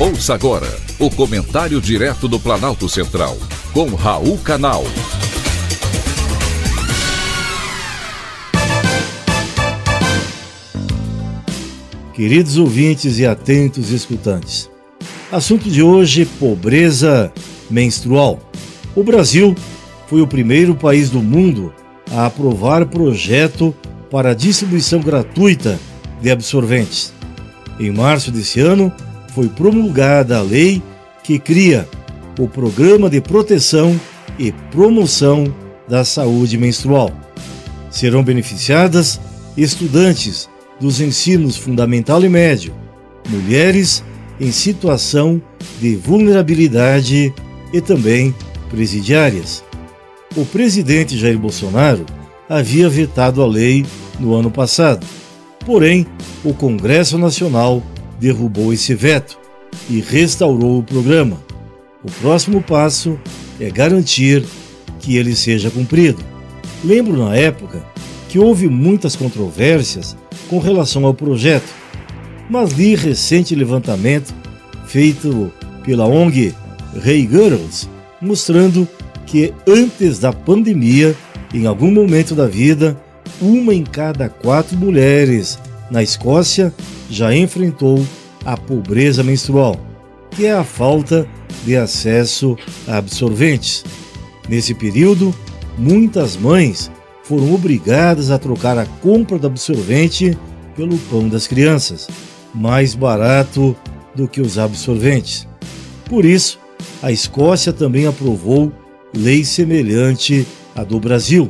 Ouça agora o comentário direto do Planalto Central, com Raul Canal. Queridos ouvintes e atentos escutantes, assunto de hoje: pobreza menstrual. O Brasil foi o primeiro país do mundo a aprovar projeto para distribuição gratuita de absorventes. Em março desse ano, foi promulgada a lei que cria o Programa de Proteção e Promoção da Saúde Menstrual. Serão beneficiadas estudantes dos ensinos fundamental e médio, mulheres em situação de vulnerabilidade e também presidiárias. O presidente Jair Bolsonaro havia vetado a lei no ano passado, porém, o Congresso Nacional derrubou esse veto e restaurou o programa. O próximo passo é garantir que ele seja cumprido. Lembro na época que houve muitas controvérsias com relação ao projeto, mas li recente levantamento feito pela ONG Hey Girls, mostrando que antes da pandemia, em algum momento da vida, uma em cada quatro mulheres na Escócia já enfrentou a pobreza menstrual, que é a falta de acesso a absorventes. Nesse período, muitas mães foram obrigadas a trocar a compra do absorvente pelo pão das crianças, mais barato do que os absorventes. Por isso, a Escócia também aprovou lei semelhante à do Brasil,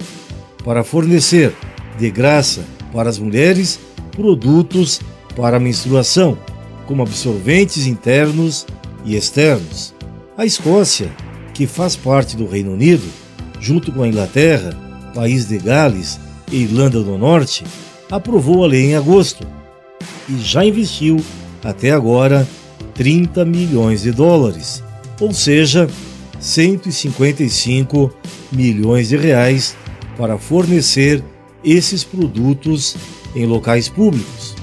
para fornecer de graça para as mulheres produtos para a menstruação, como absorventes internos e externos. A Escócia, que faz parte do Reino Unido, junto com a Inglaterra, País de Gales e Irlanda do Norte, aprovou a lei em agosto e já investiu até agora 30 milhões de dólares, ou seja, 155 milhões de reais para fornecer esses produtos em locais públicos.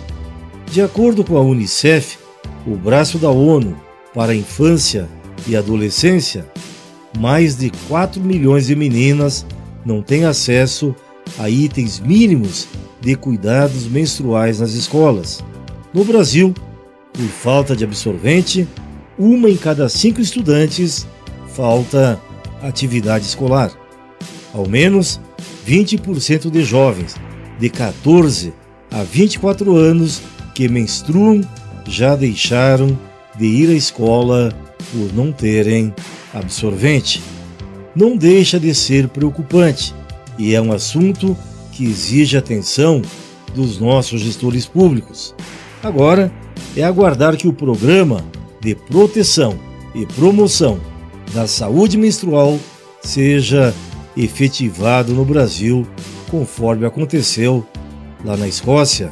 De acordo com a Unicef, o braço da ONU para a infância e adolescência, mais de 4 milhões de meninas não têm acesso a itens mínimos de cuidados menstruais nas escolas. No Brasil, por falta de absorvente, uma em cada cinco estudantes falta atividade escolar. Ao menos 20% de jovens de 14 a 24 anos que menstruam já deixaram de ir à escola por não terem absorvente. Não deixa de ser preocupante e é um assunto que exige atenção dos nossos gestores públicos. Agora é aguardar que o programa de proteção e promoção da saúde menstrual seja efetivado no Brasil, conforme aconteceu lá na Escócia